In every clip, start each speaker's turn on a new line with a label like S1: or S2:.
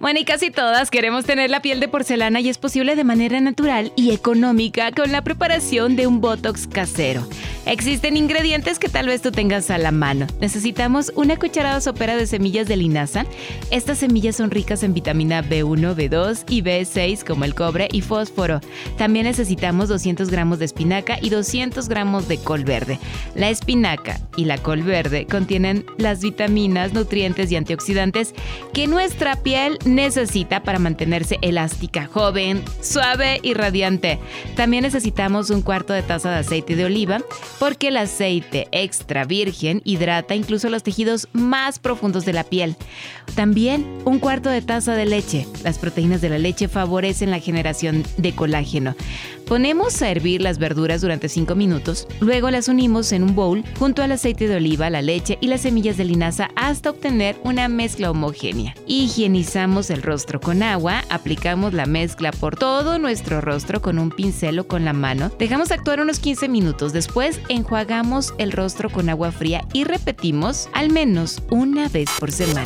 S1: Bueno, y casi todas queremos tener la piel de porcelana y es posible de manera natural y económica con la preparación de un Botox casero. Existen ingredientes que tal vez tú tengas a la mano. Necesitamos una cucharada sopera de semillas de linaza. Estas semillas son ricas en vitamina B1, B2 y B6 como el cobre y fósforo. También necesitamos 200 gramos de espinaca y 200 gramos de col verde. La espinaca y la col verde contienen las vitaminas, nutrientes y antioxidantes que nuestra piel necesita para mantenerse elástica, joven, suave y radiante. También necesitamos un cuarto de taza de aceite de oliva porque el aceite extra virgen hidrata incluso los tejidos más profundos de la piel. También un cuarto de taza de leche. Las proteínas de la leche favorecen la generación de colágeno. Ponemos a hervir las verduras durante 5 minutos, luego las unimos en un bowl junto al aceite de oliva, la leche y las semillas de linaza hasta obtener una mezcla homogénea. Higienizamos el rostro con agua, aplicamos la mezcla por todo nuestro rostro con un pincel o con la mano, dejamos actuar unos 15 minutos, después enjuagamos el rostro con agua fría y repetimos al menos una vez por semana.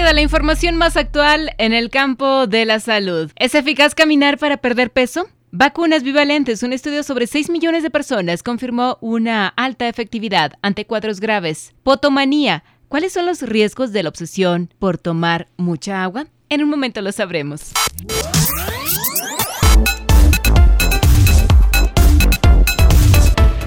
S1: De la información más actual en el campo de la salud. ¿Es eficaz caminar para perder peso? Vacunas bivalentes. Un estudio sobre 6 millones de personas confirmó una alta efectividad ante cuadros graves. Potomanía. ¿Cuáles son los riesgos de la obsesión por tomar mucha agua? En un momento lo sabremos.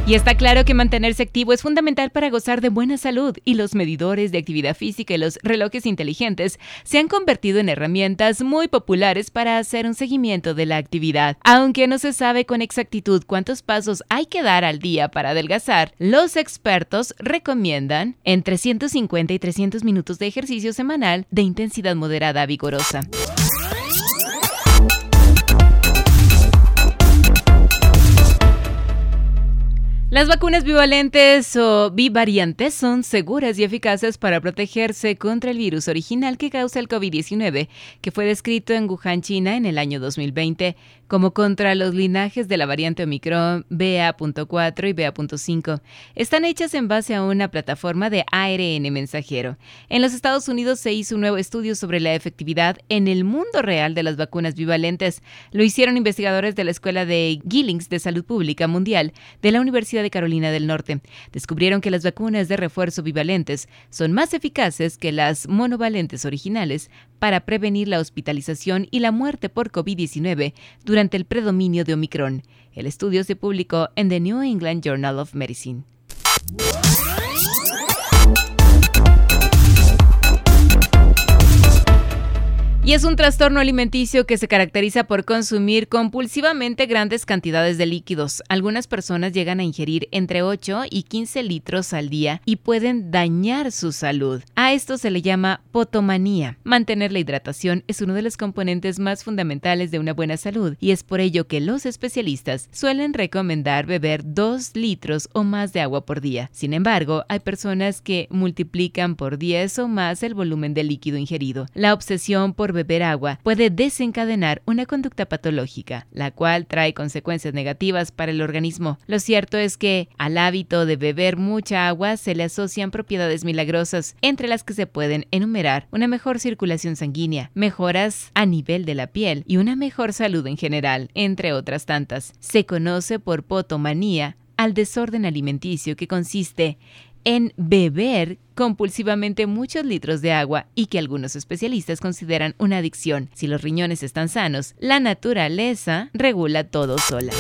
S1: Y está claro que mantenerse activo es fundamental para gozar de buena salud y los medidores de actividad física y los relojes inteligentes se han convertido en herramientas muy populares para hacer un seguimiento de la actividad. Aunque no se sabe con exactitud cuántos pasos hay que dar al día para adelgazar, los expertos recomiendan entre 150 y 300 minutos de ejercicio semanal de intensidad moderada vigorosa. Las vacunas bivalentes o bivariantes son seguras y eficaces para protegerse contra el virus original que causa el COVID-19, que fue descrito en Wuhan, China, en el año 2020, como contra los linajes de la variante Omicron BA.4 y BA.5. Están hechas en base a una plataforma de ARN mensajero. En los Estados Unidos se hizo un nuevo estudio sobre la efectividad en el mundo real de las vacunas bivalentes. Lo hicieron investigadores de la Escuela de Gillings de Salud Pública Mundial de la Universidad de Carolina del Norte. Descubrieron que las vacunas de refuerzo bivalentes son más eficaces que las monovalentes originales para prevenir la hospitalización y la muerte por COVID-19 durante el predominio de Omicron. El estudio se publicó en The New England Journal of Medicine. Y es un trastorno alimenticio que se caracteriza por consumir compulsivamente grandes cantidades de líquidos. Algunas personas llegan a ingerir entre 8 y 15 litros al día y pueden dañar su salud. A esto se le llama potomanía. Mantener la hidratación es uno de los componentes más fundamentales de una buena salud y es por ello que los especialistas suelen recomendar beber 2 litros o más de agua por día. Sin embargo, hay personas que multiplican por 10 o más el volumen de líquido ingerido. La obsesión por beber agua puede desencadenar una conducta patológica, la cual trae consecuencias negativas para el organismo. Lo cierto es que al hábito de beber mucha agua se le asocian propiedades milagrosas, entre las que se pueden enumerar una mejor circulación sanguínea, mejoras a nivel de la piel y una mejor salud en general, entre otras tantas. Se conoce por potomanía al desorden alimenticio que consiste en beber compulsivamente muchos litros de agua y que algunos especialistas consideran una adicción. Si los riñones están sanos, la naturaleza regula todo sola.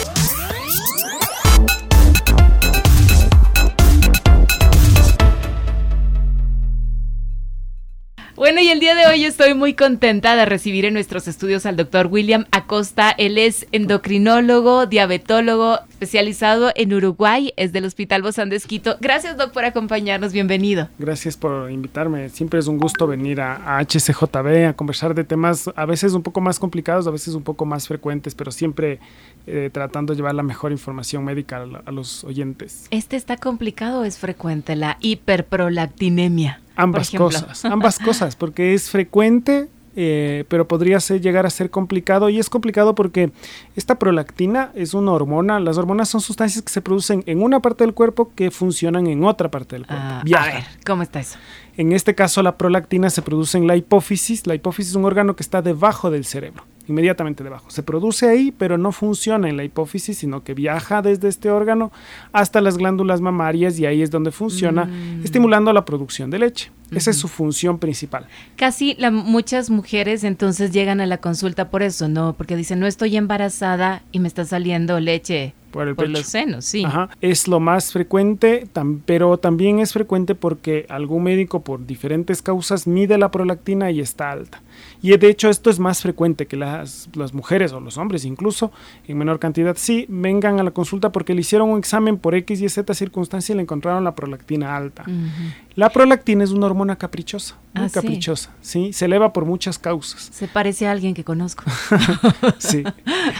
S1: Bueno, y el día de hoy estoy muy contenta de recibir en nuestros estudios al doctor William Acosta. Él es endocrinólogo, diabetólogo, especializado en Uruguay, es del Hospital Bozán de Esquito. Gracias, Doc, por acompañarnos. Bienvenido.
S2: Gracias por invitarme. Siempre es un gusto venir a, a HCJB a conversar de temas a veces un poco más complicados, a veces un poco más frecuentes, pero siempre eh, tratando de llevar la mejor información médica a, a, los oyentes.
S1: ¿Este está complicado o es frecuente, la hiperprolactinemia?
S2: Ambas cosas, ambas cosas, porque es frecuente, eh, pero podría ser, llegar a ser complicado y es complicado porque esta prolactina es una hormona. Las hormonas son sustancias que se producen en una parte del cuerpo que funcionan en otra parte del cuerpo.
S1: Ah, a ver, ¿cómo está eso?
S2: En este caso, la prolactina se produce en la hipófisis. La hipófisis es un órgano que está debajo del cerebro inmediatamente debajo. Se produce ahí, pero no funciona en la hipófisis, sino que viaja desde este órgano hasta las glándulas mamarias y ahí es donde funciona, mm. estimulando la producción de leche. Esa es su función principal.
S1: Casi la, muchas mujeres entonces llegan a la consulta por eso, ¿no? Porque dicen, no estoy embarazada y me está saliendo leche por, el por los senos, sí.
S2: Ajá. Es lo más frecuente, tam, pero también es frecuente porque algún médico por diferentes causas mide la prolactina y está alta. Y de hecho esto es más frecuente que las, las mujeres o los hombres incluso, en menor cantidad, sí, vengan a la consulta porque le hicieron un examen por X y Z circunstancia y le encontraron la prolactina alta. Uh -huh. La prolactina es una hormona caprichosa, muy ah, caprichosa, ¿sí? ¿sí? Se eleva por muchas causas.
S1: Se parece a alguien que conozco.
S2: sí,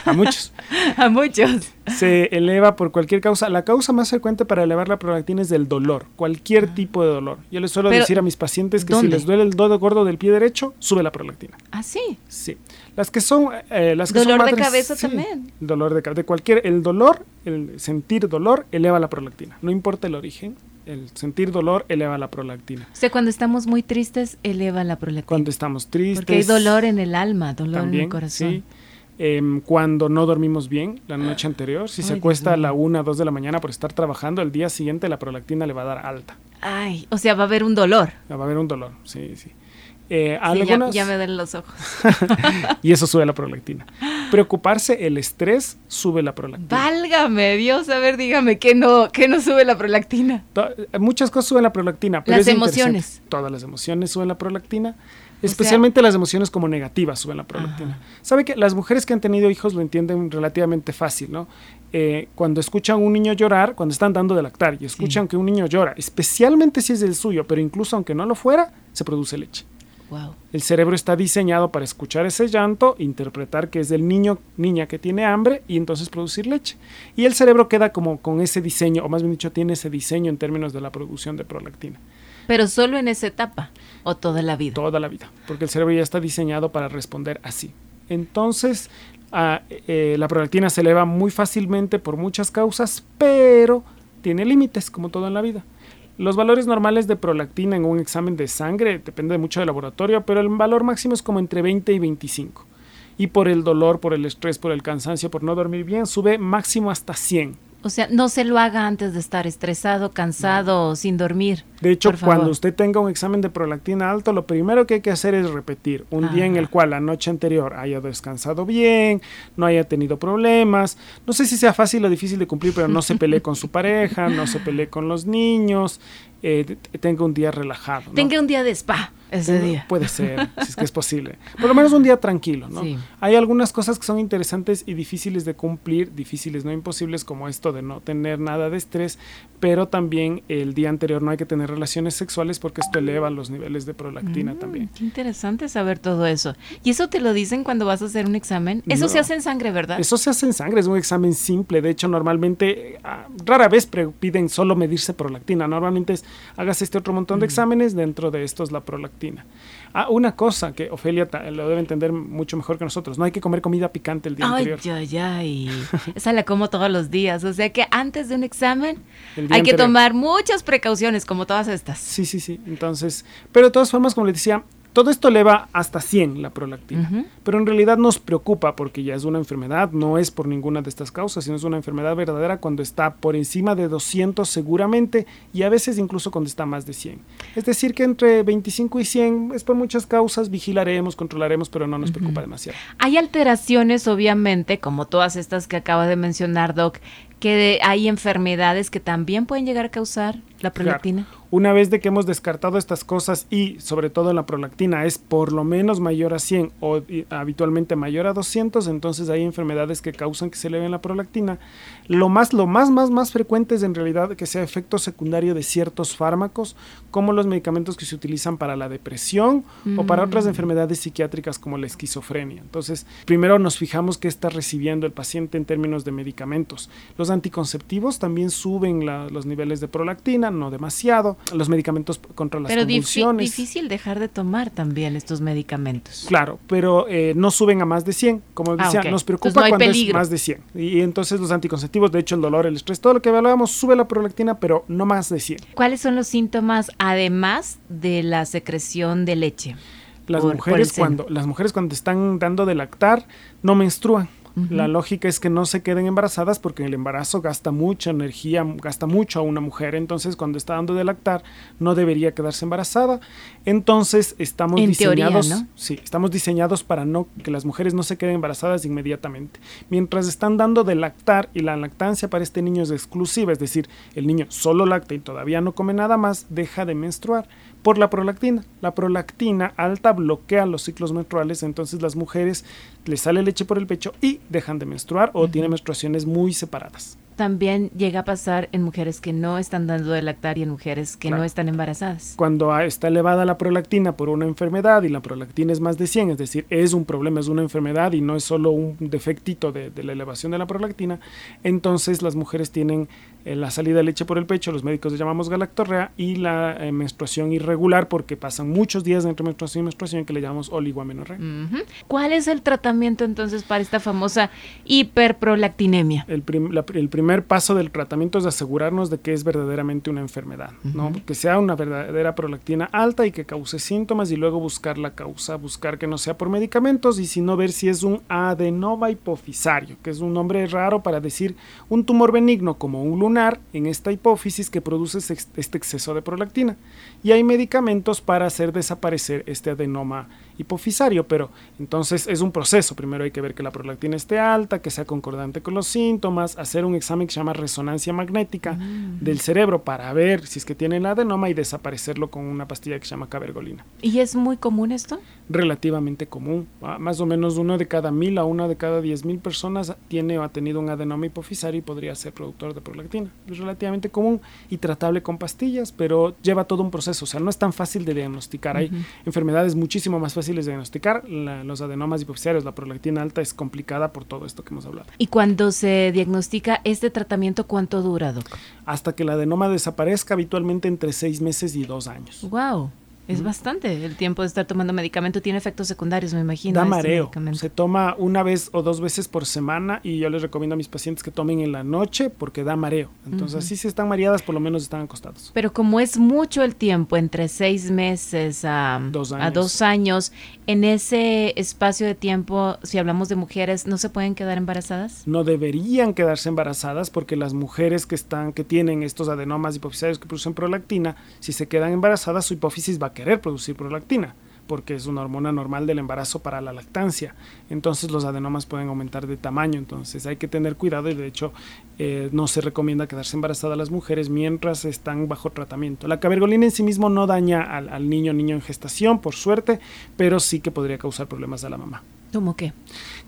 S2: a muchos.
S1: a muchos.
S2: Se eleva por cualquier causa. La causa más frecuente para elevar la prolactina es del dolor, cualquier ah. tipo de dolor. Yo les suelo Pero, decir a mis pacientes que ¿dónde? si les duele el dedo gordo del pie derecho, sube la prolactina.
S1: ¿Ah, sí?
S2: Sí. Las que son... Eh, las que
S1: dolor
S2: son
S1: madres, de cabeza sí, también.
S2: Dolor de cabeza. De cualquier... El dolor, el sentir dolor, eleva la prolactina. No importa el origen, el sentir dolor eleva la prolactina.
S1: O sea, cuando estamos muy tristes, eleva la prolactina.
S2: Cuando estamos tristes.
S1: Porque hay dolor en el alma, dolor también, en el corazón.
S2: Sí. Eh, cuando no dormimos bien la noche anterior, si Ay, se acuesta a la 1 o 2 de la mañana por estar trabajando, el día siguiente la prolactina le va a dar alta.
S1: Ay, o sea, va a haber un dolor.
S2: Va a haber un dolor, sí, sí.
S1: Eh, sí, ya, ya, me den los ojos.
S2: y eso sube la prolactina. Preocuparse, el estrés sube la prolactina.
S1: Válgame Dios, a ver, dígame, ¿qué no, qué no sube la prolactina?
S2: To muchas cosas suben la prolactina. Pero
S1: las emociones.
S2: Todas las emociones suben la prolactina. Especialmente o sea, las emociones como negativas suben la prolactina. Ajá. Sabe que las mujeres que han tenido hijos lo entienden relativamente fácil, ¿no? Eh, cuando escuchan a un niño llorar, cuando están dando de lactar y escuchan sí. que un niño llora, especialmente si es el suyo, pero incluso aunque no lo fuera, se produce leche.
S1: Wow.
S2: El cerebro está diseñado para escuchar ese llanto, interpretar que es del niño, niña que tiene hambre y entonces producir leche. Y el cerebro queda como con ese diseño, o más bien dicho, tiene ese diseño en términos de la producción de prolactina.
S1: Pero solo en esa etapa o toda la vida.
S2: Toda la vida, porque el cerebro ya está diseñado para responder así. Entonces, uh, eh, la prolactina se eleva muy fácilmente por muchas causas, pero tiene límites, como todo en la vida. Los valores normales de prolactina en un examen de sangre depende mucho del laboratorio, pero el valor máximo es como entre 20 y 25. Y por el dolor, por el estrés, por el cansancio, por no dormir bien, sube máximo hasta 100.
S1: O sea, no se lo haga antes de estar estresado, cansado, no. sin dormir.
S2: De hecho, cuando usted tenga un examen de prolactina alto, lo primero que hay que hacer es repetir un Ajá. día en el cual la noche anterior haya descansado bien, no haya tenido problemas. No sé si sea fácil o difícil de cumplir, pero no se pelee con su pareja, no se pelee con los niños, eh, tenga un día relajado. ¿no?
S1: Tenga un día de spa ese día.
S2: Puede ser, si es que es posible. Por lo menos un día tranquilo, ¿no? Sí. Hay algunas cosas que son interesantes y difíciles de cumplir, difíciles, no imposibles, como esto de no tener nada de estrés, pero también el día anterior no hay que tener relaciones sexuales porque esto eleva los niveles de prolactina mm, también.
S1: Qué interesante saber todo eso. ¿Y eso te lo dicen cuando vas a hacer un examen? Eso no, se hace en sangre, ¿verdad?
S2: Eso se hace en sangre, es un examen simple. De hecho, normalmente, ah, rara vez piden solo medirse prolactina. Normalmente es, hagas este otro montón de mm. exámenes, dentro de estos la prolactina. Ah, una cosa que Ofelia lo debe entender mucho mejor que nosotros, no hay que comer comida picante el día
S1: ay,
S2: anterior.
S1: Ay, ay, esa la como todos los días, o sea que antes de un examen hay que tomar muchas precauciones como todas estas.
S2: Sí, sí, sí, entonces, pero de todas formas, como les decía, todo esto eleva hasta 100 la prolactina, uh -huh. pero en realidad nos preocupa porque ya es una enfermedad, no es por ninguna de estas causas, sino es una enfermedad verdadera cuando está por encima de 200 seguramente y a veces incluso cuando está más de 100. Es decir, que entre 25 y 100 es por muchas causas, vigilaremos, controlaremos, pero no nos uh -huh. preocupa demasiado.
S1: Hay alteraciones, obviamente, como todas estas que acaba de mencionar Doc, que hay enfermedades que también pueden llegar a causar la prolactina.
S2: Claro. Una vez de que hemos descartado estas cosas y sobre todo la prolactina es por lo menos mayor a 100 o habitualmente mayor a 200, entonces hay enfermedades que causan que se eleve la prolactina. Lo más, lo más, más, más frecuente es en realidad que sea efecto secundario de ciertos fármacos, como los medicamentos que se utilizan para la depresión o para otras mm. enfermedades psiquiátricas como la esquizofrenia. Entonces, primero nos fijamos qué está recibiendo el paciente en términos de medicamentos. Los anticonceptivos también suben los niveles de prolactina, no demasiado los medicamentos contra las
S1: pero
S2: convulsiones.
S1: Pero difícil dejar de tomar también estos medicamentos.
S2: Claro, pero eh, no suben a más de 100. Como ah, decía, nos preocupa cuando es más de 100. Y entonces los anticonceptivos, de hecho el dolor, el estrés, todo lo que evaluamos sube la prolactina, pero no más de 100.
S1: ¿Cuáles son los síntomas además de la secreción de leche?
S2: Las mujeres cuando las mujeres cuando están dando de lactar no menstruan. La lógica es que no se queden embarazadas porque el embarazo gasta mucha energía, gasta mucho a una mujer. Entonces, cuando está dando de lactar, no debería quedarse embarazada. Entonces, estamos diseñados, sí, estamos diseñados para no que las mujeres no se queden embarazadas inmediatamente. Mientras están dando de lactar y la lactancia para este niño es exclusiva, es decir, el niño solo lacta y todavía no come nada más, deja de menstruar por la prolactina. La prolactina alta bloquea los ciclos menstruales, entonces las mujeres les sale leche por el pecho y dejan de menstruar o tienen menstruaciones muy separadas.
S1: También llega a pasar en mujeres que no están dando de lactar y en mujeres que no están embarazadas.
S2: Cuando está elevada la prolactina por una enfermedad y la prolactina es más de 100, es decir, es un problema, es una enfermedad y no es solo un defectito de, la elevación de la prolactina, entonces las mujeres tienen la salida de leche por el pecho, los médicos le llamamos galactorrea, y la eh, menstruación irregular porque pasan muchos días entre menstruación y menstruación que le llamamos oligoamenorrea.
S1: ¿Cuál es el tratamiento entonces para esta famosa hiperprolactinemia?
S2: El, el primer paso del tratamiento es asegurarnos de que es verdaderamente una enfermedad, ¿no? Que sea una verdadera prolactina alta y que cause síntomas y luego buscar la causa, buscar que no sea por medicamentos y si no ver si es un adenoma hipofisario, que es un nombre raro para decir un tumor benigno como un lunar en esta hipófisis que produce este exceso de prolactina. Y hay medicamentos para hacer desaparecer este adenoma hipofisario, pero entonces es un proceso. Primero hay que ver que la prolactina esté alta, que sea concordante con los síntomas, hacer un examen que se llama resonancia magnética mm. del cerebro para ver si es que tiene el adenoma y desaparecerlo con una pastilla que se llama cabergolina.
S1: ¿Y es muy común esto?
S2: Relativamente común. Ah, más o menos uno de cada mil a una de cada diez mil personas tiene o ha tenido un adenoma hipofisario y podría ser productor de prolactina. Es relativamente común y tratable con pastillas, pero lleva todo un proceso. O sea, no es tan fácil de diagnosticar. Hay enfermedades muchísimo más fáciles de diagnosticar. los adenomas hipofisarios, la prolactina alta es complicada por todo esto que hemos hablado.
S1: ¿Y cuando se diagnostica este tratamiento, cuánto dura, Doc?
S2: Hasta que el adenoma desaparezca, habitualmente entre seis meses y dos años.
S1: ¡Wow! Es bastante el tiempo de estar tomando medicamento. Tiene efectos secundarios, me imagino.
S2: Da este mareo. Se toma una vez o dos veces por semana y yo les recomiendo a mis pacientes que tomen en la noche porque da mareo. Entonces, así si están mareadas, por lo menos están acostados.
S1: Pero como es mucho el tiempo, entre seis meses a dos a dos años en ese espacio de tiempo, si hablamos de mujeres, ¿no se pueden quedar embarazadas?
S2: No deberían quedarse embarazadas porque las mujeres que están, que tienen estos adenomas hipofisarios que producen prolactina, si se quedan embarazadas, su hipófisis va a querer producir prolactina porque es una hormona normal del embarazo para la lactancia. Entonces los adenomas pueden aumentar de tamaño, entonces hay que tener cuidado y de hecho eh, no se recomienda quedarse embarazada a las mujeres mientras están bajo tratamiento. La cabergolina en sí mismo no daña al, al niño niño en gestación, por suerte, pero sí que podría causar problemas a la mamá.
S1: ¿Cómo qué?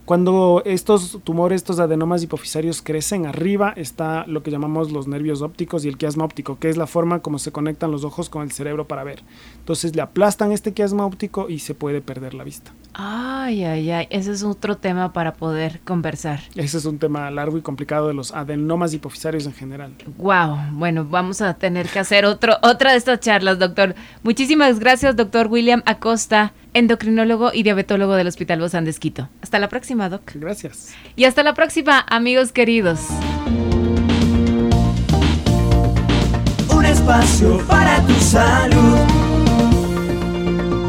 S2: Cuando estos tumores, estos adenomas hipofisarios crecen, arriba está lo que llamamos los nervios ópticos y el quiasma óptico, que es la forma como se conectan los ojos con el cerebro para ver. Entonces le aplastan este quiasma óptico y se puede perder la vista.
S1: Ay, ay, ay, ese es otro tema para poder conversar.
S2: Ese es un tema largo y complicado de los adenomas hipofisarios en general.
S1: Wow, bueno, vamos a tener que hacer otro, otra de estas charlas, doctor. Muchísimas gracias, doctor William Acosta endocrinólogo y diabetólogo del Hospital Bozán de Esquito. Hasta la próxima, Doc.
S2: Gracias.
S1: Y hasta la próxima, amigos queridos.
S3: Un espacio para tu salud.